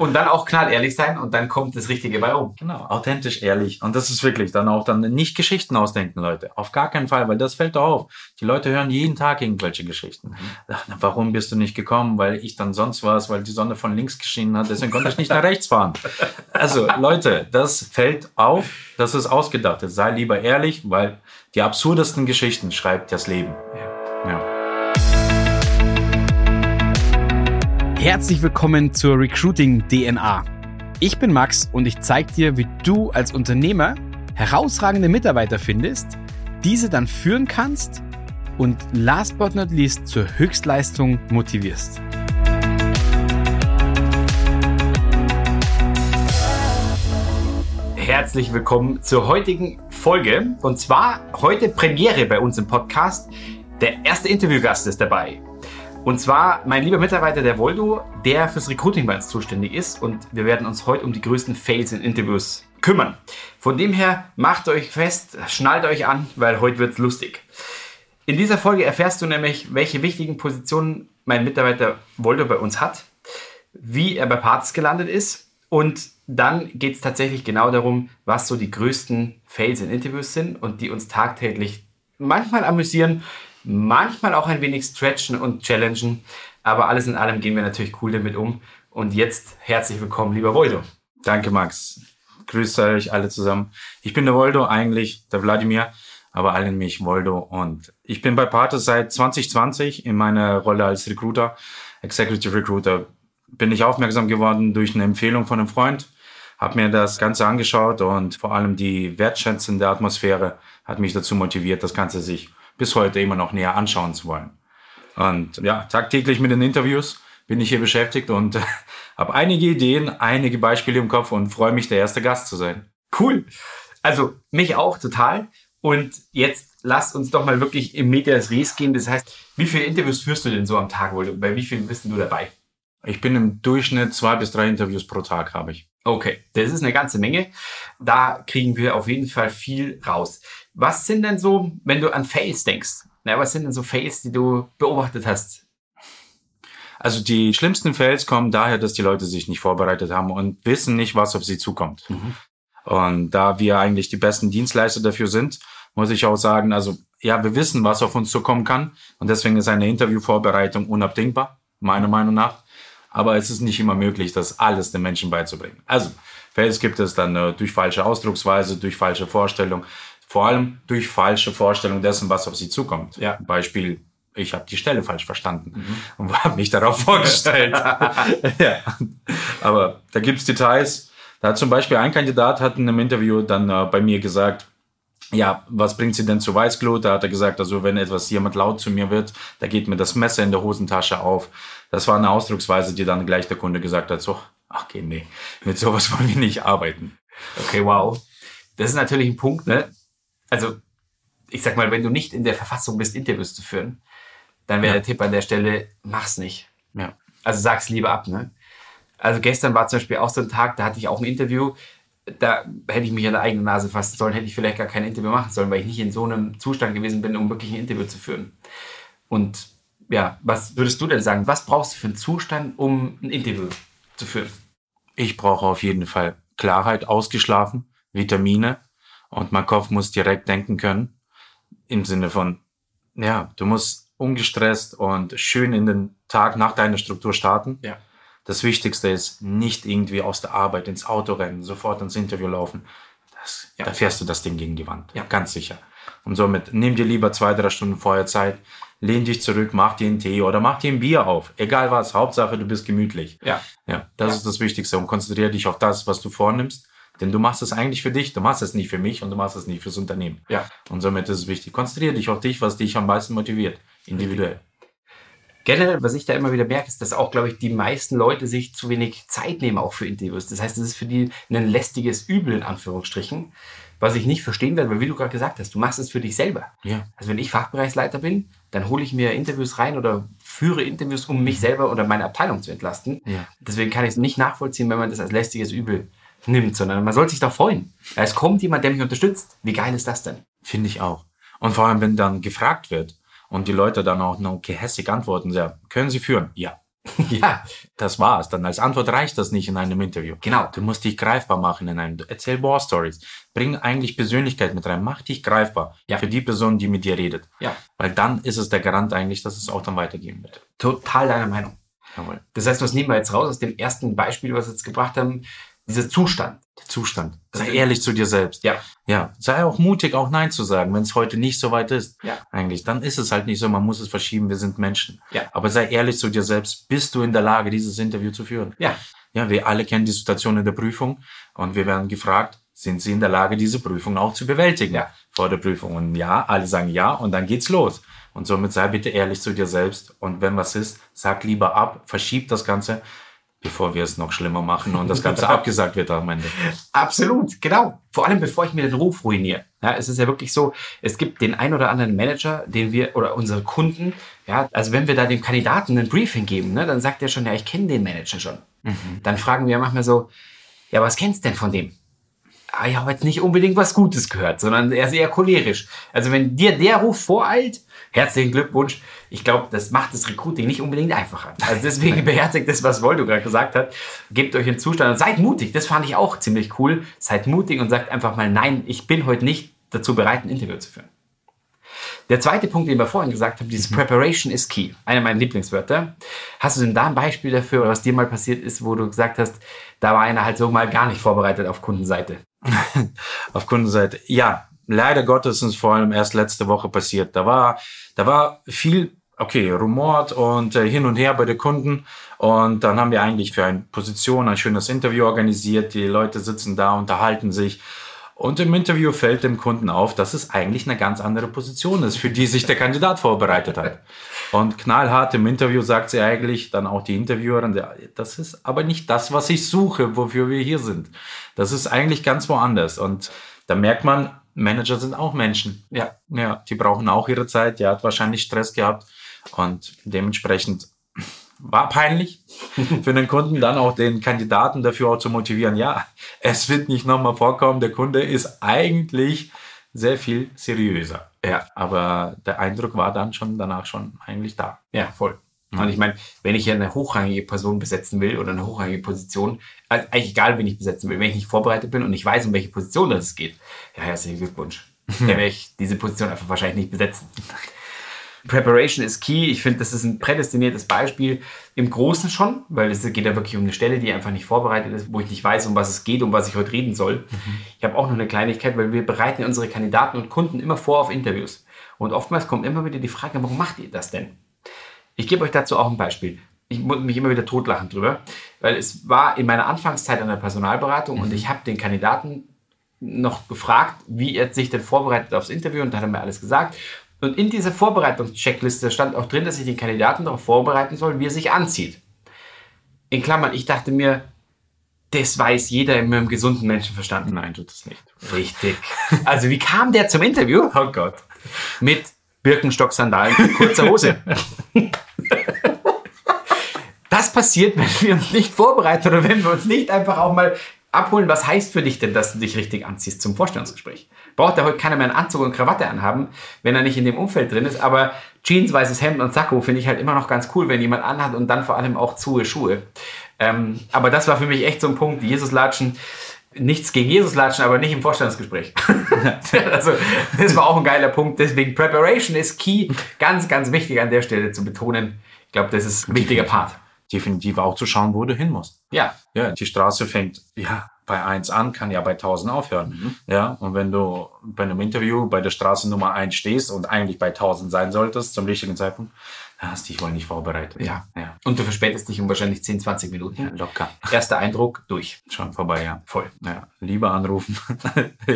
Und dann auch knallehrlich sein und dann kommt das Richtige bei rum. Genau, authentisch, ehrlich. Und das ist wirklich dann auch dann nicht Geschichten ausdenken, Leute. Auf gar keinen Fall, weil das fällt doch auf. Die Leute hören jeden Tag irgendwelche Geschichten. Mhm. Ach, warum bist du nicht gekommen? Weil ich dann sonst was, weil die Sonne von links geschienen hat, deswegen konnte ich nicht nach rechts fahren. Also, Leute, das fällt auf, das ist ausgedacht. Sei lieber ehrlich, weil die absurdesten Geschichten schreibt das Leben. Ja. ja. Herzlich willkommen zur Recruiting DNA. Ich bin Max und ich zeige dir, wie du als Unternehmer herausragende Mitarbeiter findest, diese dann führen kannst und last but not least zur Höchstleistung motivierst. Herzlich willkommen zur heutigen Folge. Und zwar heute Premiere bei uns im Podcast. Der erste Interviewgast ist dabei. Und zwar mein lieber Mitarbeiter, der Voldo, der fürs Recruiting bei uns zuständig ist. Und wir werden uns heute um die größten Fails in Interviews kümmern. Von dem her, macht euch fest, schnallt euch an, weil heute wird's lustig. In dieser Folge erfährst du nämlich, welche wichtigen Positionen mein Mitarbeiter Voldo bei uns hat, wie er bei Parts gelandet ist und dann geht es tatsächlich genau darum, was so die größten Fails in Interviews sind und die uns tagtäglich manchmal amüsieren, manchmal auch ein wenig stretchen und challengen. Aber alles in allem gehen wir natürlich cool damit um. Und jetzt herzlich willkommen, lieber Voldo. Danke, Max. Grüßt euch alle zusammen. Ich bin der Voldo, eigentlich der Wladimir, aber alle mich Voldo. Und ich bin bei Pate seit 2020 in meiner Rolle als Recruiter, Executive Recruiter. Bin ich aufmerksam geworden durch eine Empfehlung von einem Freund, habe mir das Ganze angeschaut und vor allem die wertschätzende Atmosphäre hat mich dazu motiviert, das Ganze sich bis heute immer noch näher anschauen zu wollen. Und ja, tagtäglich mit den Interviews bin ich hier beschäftigt und habe einige Ideen, einige Beispiele im Kopf und freue mich, der erste Gast zu sein. Cool. Also mich auch total. Und jetzt lasst uns doch mal wirklich im Medias Res gehen. Das heißt, wie viele Interviews führst du denn so am Tag wohl? Bei wie vielen bist du dabei? Ich bin im Durchschnitt zwei bis drei Interviews pro Tag habe ich. Okay, das ist eine ganze Menge. Da kriegen wir auf jeden Fall viel raus. Was sind denn so, wenn du an Fails denkst? Na, was sind denn so Fails, die du beobachtet hast? Also die schlimmsten Fails kommen daher, dass die Leute sich nicht vorbereitet haben und wissen nicht, was auf sie zukommt. Mhm. Und da wir eigentlich die besten Dienstleister dafür sind, muss ich auch sagen, also ja, wir wissen, was auf uns zukommen kann und deswegen ist eine Interviewvorbereitung unabdingbar, meiner Meinung nach. Aber es ist nicht immer möglich, das alles den Menschen beizubringen. Also Fails gibt es dann äh, durch falsche Ausdrucksweise, durch falsche Vorstellung, vor allem durch falsche Vorstellung dessen, was auf sie zukommt. Ja. Beispiel, ich habe die Stelle falsch verstanden mhm. und habe mich darauf vorgestellt. ja. Aber da gibt's Details. Da hat zum Beispiel ein Kandidat hat in einem Interview dann äh, bei mir gesagt, ja, was bringt sie denn zu Weißglut? Da hat er gesagt, also wenn etwas jemand laut zu mir wird, da geht mir das Messer in der Hosentasche auf. Das war eine Ausdrucksweise, die dann gleich der Kunde gesagt hat, so, ach okay, nee, mit sowas wollen wir nicht arbeiten. Okay, wow. Das ist natürlich ein Punkt, ne? also ich sag mal, wenn du nicht in der Verfassung bist, Interviews zu führen, dann wäre ja. der Tipp an der Stelle, mach's nicht. Ja. Also sag's lieber ab, ne? Also gestern war zum Beispiel auch so ein Tag, da hatte ich auch ein Interview, da hätte ich mich an der eigenen Nase fassen sollen, hätte ich vielleicht gar kein Interview machen sollen, weil ich nicht in so einem Zustand gewesen bin, um wirklich ein Interview zu führen. Und ja, was würdest du denn sagen? Was brauchst du für einen Zustand, um ein Interview zu führen? Ich brauche auf jeden Fall Klarheit, ausgeschlafen, Vitamine, und mein Kopf muss direkt denken können. Im Sinne von, ja, du musst ungestresst und schön in den Tag nach deiner Struktur starten. Ja. Das Wichtigste ist, nicht irgendwie aus der Arbeit ins Auto rennen, sofort ins Interview laufen. Das, ja. Da fährst du das Ding gegen die Wand. Ja. Ganz sicher. Und somit nimm dir lieber zwei, drei Stunden vorher Zeit, lehn dich zurück, mach dir einen Tee oder mach dir ein Bier auf. Egal was. Hauptsache, du bist gemütlich. Ja. Ja. Das ja. ist das Wichtigste. Und konzentriere dich auf das, was du vornimmst. Denn du machst es eigentlich für dich, du machst es nicht für mich und du machst es nicht fürs Unternehmen. Ja. Und somit ist es wichtig. Konzentriere dich auf dich, was dich am meisten motiviert, individuell. Generell, was ich da immer wieder merke, ist, dass auch, glaube ich, die meisten Leute sich zu wenig Zeit nehmen, auch für Interviews. Das heißt, es ist für die ein lästiges Übel, in Anführungsstrichen, was ich nicht verstehen werde, weil wie du gerade gesagt hast, du machst es für dich selber. Ja. Also wenn ich Fachbereichsleiter bin, dann hole ich mir Interviews rein oder führe Interviews, um mich selber oder meine Abteilung zu entlasten. Ja. Deswegen kann ich es nicht nachvollziehen, wenn man das als lästiges Übel nimmt, sondern man soll sich doch freuen. Es kommt jemand, der mich unterstützt. Wie geil ist das denn? Finde ich auch. Und vor allem, wenn dann gefragt wird und die Leute dann auch noch gehässig antworten, ja, können Sie führen? Ja. ja, das war's. Dann als Antwort reicht das nicht in einem Interview. Genau. Du musst dich greifbar machen in einem. Erzähl War Stories. Bring eigentlich Persönlichkeit mit rein. Mach dich greifbar Ja. für die Person, die mit dir redet. Ja. Weil dann ist es der Garant eigentlich, dass es auch dann weitergehen wird. Total deiner Meinung. Jawohl. Das heißt, was nehmen wir jetzt raus aus dem ersten Beispiel, was wir jetzt gebracht haben? Dieser Zustand. Der Zustand. Sei ehrlich zu dir selbst. Ja. Ja. Sei auch mutig, auch Nein zu sagen, wenn es heute nicht so weit ist. Ja. Eigentlich. Dann ist es halt nicht so, man muss es verschieben, wir sind Menschen. Ja. Aber sei ehrlich zu dir selbst. Bist du in der Lage, dieses Interview zu führen? Ja. Ja, wir alle kennen die Situation in der Prüfung und wir werden gefragt, sind Sie in der Lage, diese Prüfung auch zu bewältigen Ja. vor der Prüfung? Und ja, alle sagen ja und dann geht's los. Und somit sei bitte ehrlich zu dir selbst und wenn was ist, sag lieber ab, verschieb das Ganze, bevor wir es noch schlimmer machen und das Ganze abgesagt wird am Ende. Absolut, genau. Vor allem bevor ich mir den Ruf ruiniere. Ja, es ist ja wirklich so, es gibt den ein oder anderen Manager, den wir oder unsere Kunden, ja, also wenn wir da dem Kandidaten ein Briefing geben, ne, dann sagt er schon, ja, ich kenne den Manager schon. Dann fragen wir manchmal so, ja, was kennst denn von dem? Ah, ich habe jetzt nicht unbedingt was Gutes gehört, sondern er ist eher cholerisch. Also wenn dir der Ruf voreilt, herzlichen Glückwunsch. Ich glaube, das macht das Recruiting nicht unbedingt einfacher. Also deswegen beherzigt das, was Voldo gerade gesagt hat. Gebt euch einen Zustand und seid mutig. Das fand ich auch ziemlich cool. Seid mutig und sagt einfach mal, nein, ich bin heute nicht dazu bereit, ein Interview zu führen. Der zweite Punkt, den wir vorhin gesagt haben, dieses Preparation is key. Einer meiner Lieblingswörter. Hast du denn da ein Beispiel dafür, oder was dir mal passiert ist, wo du gesagt hast, da war einer halt so mal gar nicht vorbereitet auf Kundenseite? auf Kundenseite. Ja, leider Gottes ist es vor allem erst letzte Woche passiert. Da war, da war viel, okay, rumort und äh, hin und her bei den Kunden. Und dann haben wir eigentlich für eine Position ein schönes Interview organisiert. Die Leute sitzen da, unterhalten sich. Und im Interview fällt dem Kunden auf, dass es eigentlich eine ganz andere Position ist, für die sich der Kandidat vorbereitet hat. Und knallhart im Interview sagt sie eigentlich, dann auch die Interviewerin, das ist aber nicht das, was ich suche, wofür wir hier sind. Das ist eigentlich ganz woanders. Und da merkt man, Manager sind auch Menschen. Ja. Ja, die brauchen auch ihre Zeit. Der hat wahrscheinlich Stress gehabt. Und dementsprechend war peinlich für den Kunden, dann auch den Kandidaten dafür auch zu motivieren. Ja, es wird nicht nochmal vorkommen. Der Kunde ist eigentlich sehr viel seriöser. Ja. Aber der Eindruck war dann schon danach schon eigentlich da. Ja, voll. Und ich meine, wenn ich ja eine hochrangige Person besetzen will oder eine hochrangige Position, also eigentlich egal, wen ich besetzen will, wenn ich nicht vorbereitet bin und ich weiß, um welche Position das es geht, ja, herzlichen Glückwunsch. Dann werde ich diese Position einfach wahrscheinlich nicht besetzen. Preparation is key. Ich finde, das ist ein prädestiniertes Beispiel im Großen schon, weil es geht ja wirklich um eine Stelle, die einfach nicht vorbereitet ist, wo ich nicht weiß, um was es geht, um was ich heute reden soll. Ich habe auch noch eine Kleinigkeit, weil wir bereiten unsere Kandidaten und Kunden immer vor auf Interviews. Und oftmals kommt immer wieder die Frage, warum macht ihr das denn? Ich gebe euch dazu auch ein Beispiel. Ich muss mich immer wieder totlachen drüber, weil es war in meiner Anfangszeit an der Personalberatung und ich habe den Kandidaten noch gefragt, wie er sich denn vorbereitet aufs Interview und da hat er mir alles gesagt. Und in dieser Vorbereitungscheckliste stand auch drin, dass ich den Kandidaten darauf vorbereiten soll, wie er sich anzieht. In Klammern, ich dachte mir, das weiß jeder mit einem gesunden Menschenverstand. Nein, tut es nicht. Richtig. Also wie kam der zum Interview? Oh Gott. Mit Birkenstock-Sandalen und kurzer Hose. Das passiert, wenn wir uns nicht vorbereiten oder wenn wir uns nicht einfach auch mal abholen, was heißt für dich denn, dass du dich richtig anziehst zum Vorstellungsgespräch. Braucht ja heute keiner mehr einen Anzug und Krawatte anhaben, wenn er nicht in dem Umfeld drin ist, aber Jeans, weißes Hemd und Sakko finde ich halt immer noch ganz cool, wenn jemand anhat und dann vor allem auch zuhe Schuhe. Ähm, aber das war für mich echt so ein Punkt, Jesus latschen, nichts gegen Jesus latschen, aber nicht im Vorstellungsgespräch. also, das war auch ein geiler Punkt. Deswegen Preparation ist key. Ganz, ganz wichtig an der Stelle zu betonen. Ich glaube, das ist ein wichtiger Part. Definitiv auch zu schauen, wo du hin musst. Ja, Ja, die Straße fängt ja bei 1 an, kann ja bei 1000 aufhören. Ja, und wenn du bei einem Interview bei der Straße Nummer 1 stehst und eigentlich bei 1000 sein solltest zum richtigen Zeitpunkt, hast dich wohl nicht vorbereitet. Ja. ja. und du verspätest dich um wahrscheinlich 10, 20 Minuten. Locker. Erster Eindruck, durch. Schon vorbei, ja. Voll. Ja, lieber anrufen.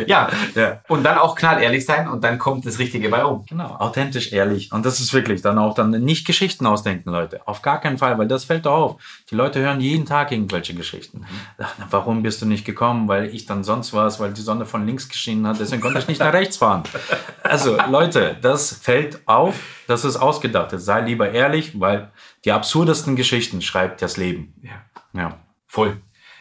Ja, ja. und dann auch knallehrlich sein und dann kommt das Richtige bei rum. Genau, authentisch, ehrlich. Und das ist wirklich dann auch dann nicht Geschichten ausdenken, Leute. Auf gar keinen Fall, weil das fällt doch auf. Die Leute hören jeden Tag irgendwelche Geschichten. Ach, na, warum bist du nicht gekommen? Weil ich dann sonst was, weil die Sonne von links geschienen hat, deswegen konnte ich nicht nach rechts fahren. Also, Leute, das fällt auf, das ist ausgedacht. Sei lieber ehrlich, weil die absurdesten Geschichten schreibt das Leben. Ja. Ja. Voll.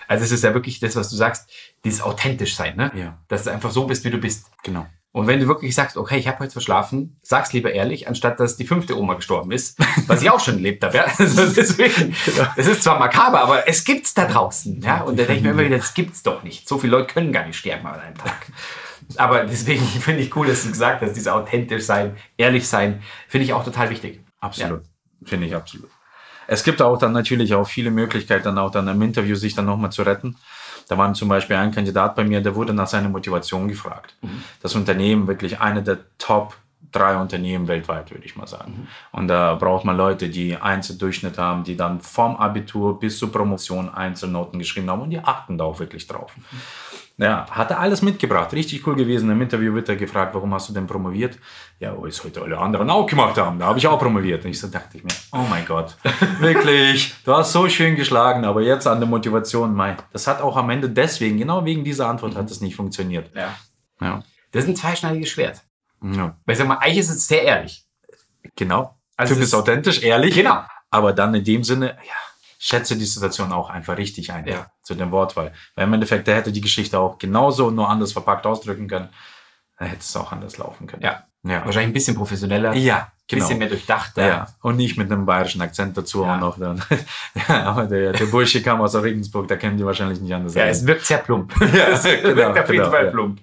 Also es ist ja wirklich das, was du sagst, dieses authentisch sein, ne? Ja. Dass du einfach so bist, wie du bist. Genau. Und wenn du wirklich sagst, okay, ich habe heute verschlafen, sag's lieber ehrlich, anstatt dass die fünfte Oma gestorben ist, was ich auch schon erlebt habe. Ja? Also deswegen, das ist zwar makaber, aber es gibt's da draußen. Ja? Und da denke ich mir immer wieder, das gibt's doch nicht. So viele Leute können gar nicht sterben an einem Tag. Aber deswegen finde ich cool, dass du gesagt hast, dieses authentisch sein, ehrlich sein, finde ich auch total wichtig. Absolut. Ja. Finde ich absolut. Es gibt auch dann natürlich auch viele Möglichkeiten, dann auch dann im Interview sich dann nochmal zu retten. Da war zum Beispiel ein Kandidat bei mir, der wurde nach seiner Motivation gefragt. Mhm. Das Unternehmen wirklich eine der Top drei Unternehmen weltweit, würde ich mal sagen. Mhm. Und da braucht man Leute, die Einzeldurchschnitt haben, die dann vom Abitur bis zur Promotion Einzelnoten geschrieben haben und die achten da auch wirklich drauf. Mhm. Ja, hat er alles mitgebracht. Richtig cool gewesen. Im Interview wird er gefragt, warum hast du denn promoviert? Ja, wo es heute alle anderen auch gemacht haben. Da habe ich auch promoviert. Und ich so dachte ich mir, oh mein Gott, wirklich, du hast so schön geschlagen, aber jetzt an der Motivation, mein, das hat auch am Ende deswegen, genau wegen dieser Antwort hat es nicht funktioniert. Ja. ja. Das ist ein zweischneidiges Schwert. Ja. Weil ich sag mal, eigentlich ist es sehr ehrlich. Genau. Also typ ist authentisch, ehrlich. Genau. Aber dann in dem Sinne, ja, schätze die Situation auch einfach richtig ein ja. zu dem Wortwahl. Weil im Endeffekt, der hätte die Geschichte auch genauso nur anders verpackt ausdrücken können. Da hätte es auch anders laufen können. Ja. ja. Wahrscheinlich ein bisschen professioneller. Ja. Genau. Bisschen mehr durchdacht. Ja. ja. Und nicht mit einem bayerischen Akzent dazu ja. auch noch. Dann. ja, aber der, der Bursche kam aus Regensburg, da kennen die wahrscheinlich nicht anders. Ja, es wirkt sehr plump. ja, es genau, wirkt auf jeden genau, Fall plump.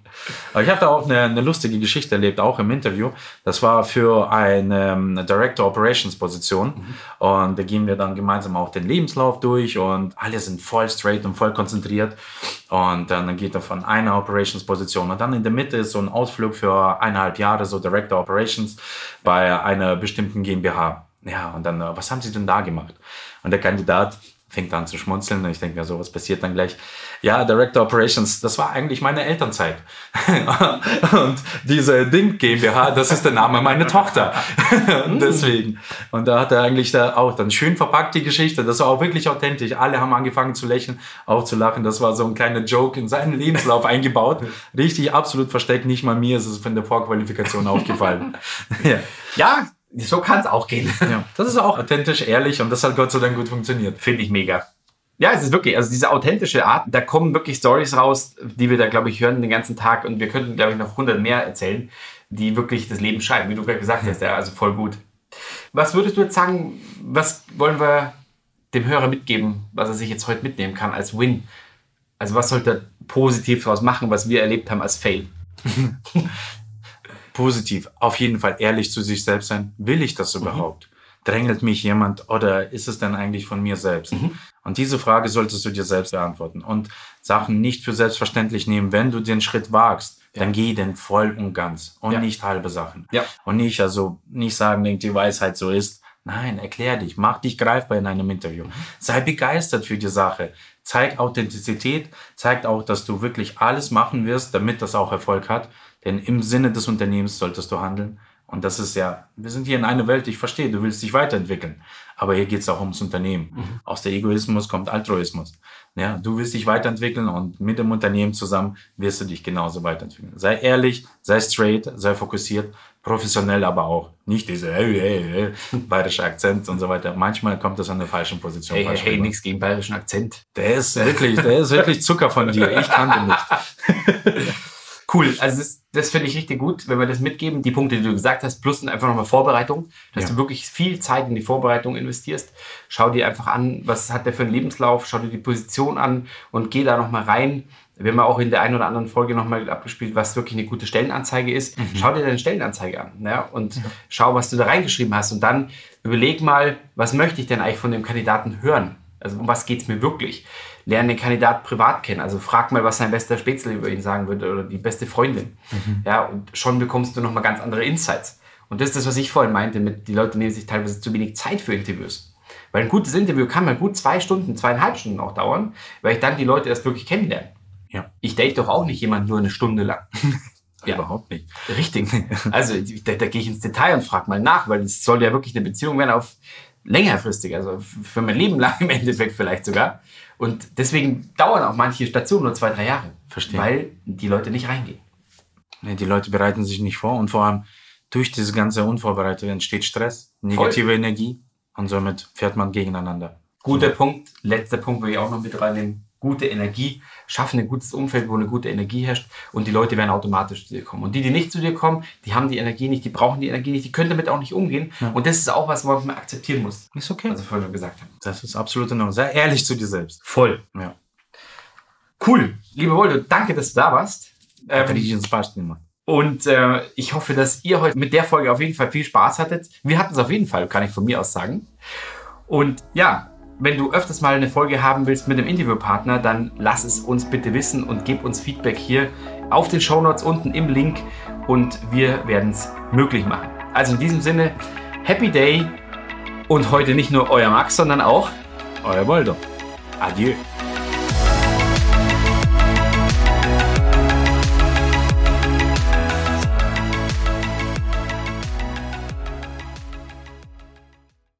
Aber ich habe da auch eine, eine, lustige Geschichte erlebt, auch im Interview. Das war für eine um, Director Operations Position. Mhm. Und da gehen wir dann gemeinsam auch den Lebenslauf durch und alle sind voll straight und voll konzentriert. Und dann geht er von einer Operations Position. Und dann in der Mitte ist so ein Ausflug für eineinhalb Jahre, so Director Operations bei einer bestimmten GmbH. Ja, und dann, äh, was haben Sie denn da gemacht? Und der Kandidat fängt an zu schmunzeln und ich denke mir so, was passiert dann gleich? Ja, Director Operations, das war eigentlich meine Elternzeit. und diese Ding GmbH, das ist der Name meiner Tochter. deswegen. Und da hat er eigentlich da auch dann schön verpackt die Geschichte. Das war auch wirklich authentisch. Alle haben angefangen zu lächeln, auch zu lachen. Das war so ein kleiner Joke in seinen Lebenslauf eingebaut. Richtig absolut versteckt. Nicht mal mir ist es von der Vorqualifikation aufgefallen. ja. ja, so kann es auch gehen. Ja, das ist auch authentisch, ehrlich und das hat Gott sei Dank gut funktioniert. Finde ich mega. Ja, es ist wirklich, also diese authentische Art, da kommen wirklich Stories raus, die wir da, glaube ich, hören den ganzen Tag und wir könnten, glaube ich, noch 100 mehr erzählen, die wirklich das Leben schreiben, wie du gerade gesagt hast, ja, also voll gut. Was würdest du jetzt sagen, was wollen wir dem Hörer mitgeben, was er sich jetzt heute mitnehmen kann als Win? Also was sollte er positiv daraus machen, was wir erlebt haben als Fail? positiv, auf jeden Fall ehrlich zu sich selbst sein. Will ich das mhm. überhaupt? Mhm. Drängelt mich jemand oder ist es denn eigentlich von mir selbst? Mhm. Und diese Frage solltest du dir selbst beantworten und Sachen nicht für selbstverständlich nehmen. Wenn du den Schritt wagst, ja. dann geh denn voll und ganz und ja. nicht halbe Sachen. Ja. Und nicht also nicht sagen, denk die Weisheit so ist. Nein, erklär dich, mach dich greifbar in einem Interview. Sei begeistert für die Sache. Zeig Authentizität, zeig auch, dass du wirklich alles machen wirst, damit das auch Erfolg hat. Denn im Sinne des Unternehmens solltest du handeln. Und das ist ja, wir sind hier in einer Welt, ich verstehe, du willst dich weiterentwickeln. Aber hier geht es auch ums Unternehmen. Mhm. Aus der Egoismus kommt Altruismus. Ja, du willst dich weiterentwickeln und mit dem Unternehmen zusammen wirst du dich genauso weiterentwickeln. Sei ehrlich, sei straight, sei fokussiert, professionell aber auch. Nicht diese hey, hey, hey, bayerische Akzent und so weiter. Manchmal kommt das an der falschen Position. Hey, hey, hey nichts gegen bayerischen Akzent. Der ist wirklich, der ist wirklich Zucker von dir. Ich kann den nicht. Cool, also das, das finde ich richtig gut, wenn wir das mitgeben, die Punkte, die du gesagt hast, plus einfach nochmal Vorbereitung, dass ja. du wirklich viel Zeit in die Vorbereitung investierst. Schau dir einfach an, was hat der für einen Lebenslauf, schau dir die Position an und geh da nochmal rein. Wir haben auch in der einen oder anderen Folge nochmal abgespielt, was wirklich eine gute Stellenanzeige ist. Mhm. Schau dir deine Stellenanzeige an ja, und ja. schau, was du da reingeschrieben hast. Und dann überleg mal, was möchte ich denn eigentlich von dem Kandidaten hören? Also um was geht es mir wirklich? Lerne den Kandidat privat kennen. Also frag mal, was sein bester Spätzle über ihn sagen würde oder die beste Freundin. Mhm. Ja, und schon bekommst du nochmal ganz andere Insights. Und das ist das, was ich vorhin meinte, mit die Leute nehmen sich teilweise zu wenig Zeit für Interviews. Weil ein gutes Interview kann mal gut zwei Stunden, zweieinhalb Stunden auch dauern, weil ich dann die Leute erst wirklich kennenlerne. Ja. Ich date doch auch nicht jemanden nur eine Stunde lang. ja. Überhaupt nicht. Richtig. Also da, da gehe ich ins Detail und frage mal nach, weil es soll ja wirklich eine Beziehung werden auf längerfristig, also für mein Leben lang im Endeffekt vielleicht sogar. Und deswegen dauern auch manche Stationen nur zwei, drei Jahre. Verstehe. Weil die Leute nicht reingehen. Nee, die Leute bereiten sich nicht vor und vor allem durch diese ganze Unvorbereitung entsteht Stress, negative Voll. Energie und somit fährt man gegeneinander. Guter so. Punkt. Letzter Punkt will ich auch noch mit reinnehmen. Gute Energie, schaffen ein gutes Umfeld, wo eine gute Energie herrscht und die Leute werden automatisch zu dir kommen. Und die, die nicht zu dir kommen, die haben die Energie nicht, die brauchen die Energie nicht, die können damit auch nicht umgehen. Ja. Und das ist auch was, was man akzeptieren muss. Ist okay. Was ich vorhin schon gesagt habe. Das ist absolut in Ordnung. Sei ehrlich zu dir selbst. Voll. Ja. Cool. Liebe Woldo, danke, dass du da warst. Hätte Ähm, ich ins Spaß gemacht. Und äh, ich hoffe, dass ihr heute mit der Folge auf jeden Fall viel Spaß hattet. Wir hatten es auf jeden Fall, kann ich von mir aus sagen. Und ja, wenn du öfters mal eine Folge haben willst mit einem Interviewpartner, dann lass es uns bitte wissen und gib uns Feedback hier auf den Shownotes unten im Link und wir werden es möglich machen. Also in diesem Sinne, Happy Day und heute nicht nur euer Max, sondern auch Euer Boldo. Adieu.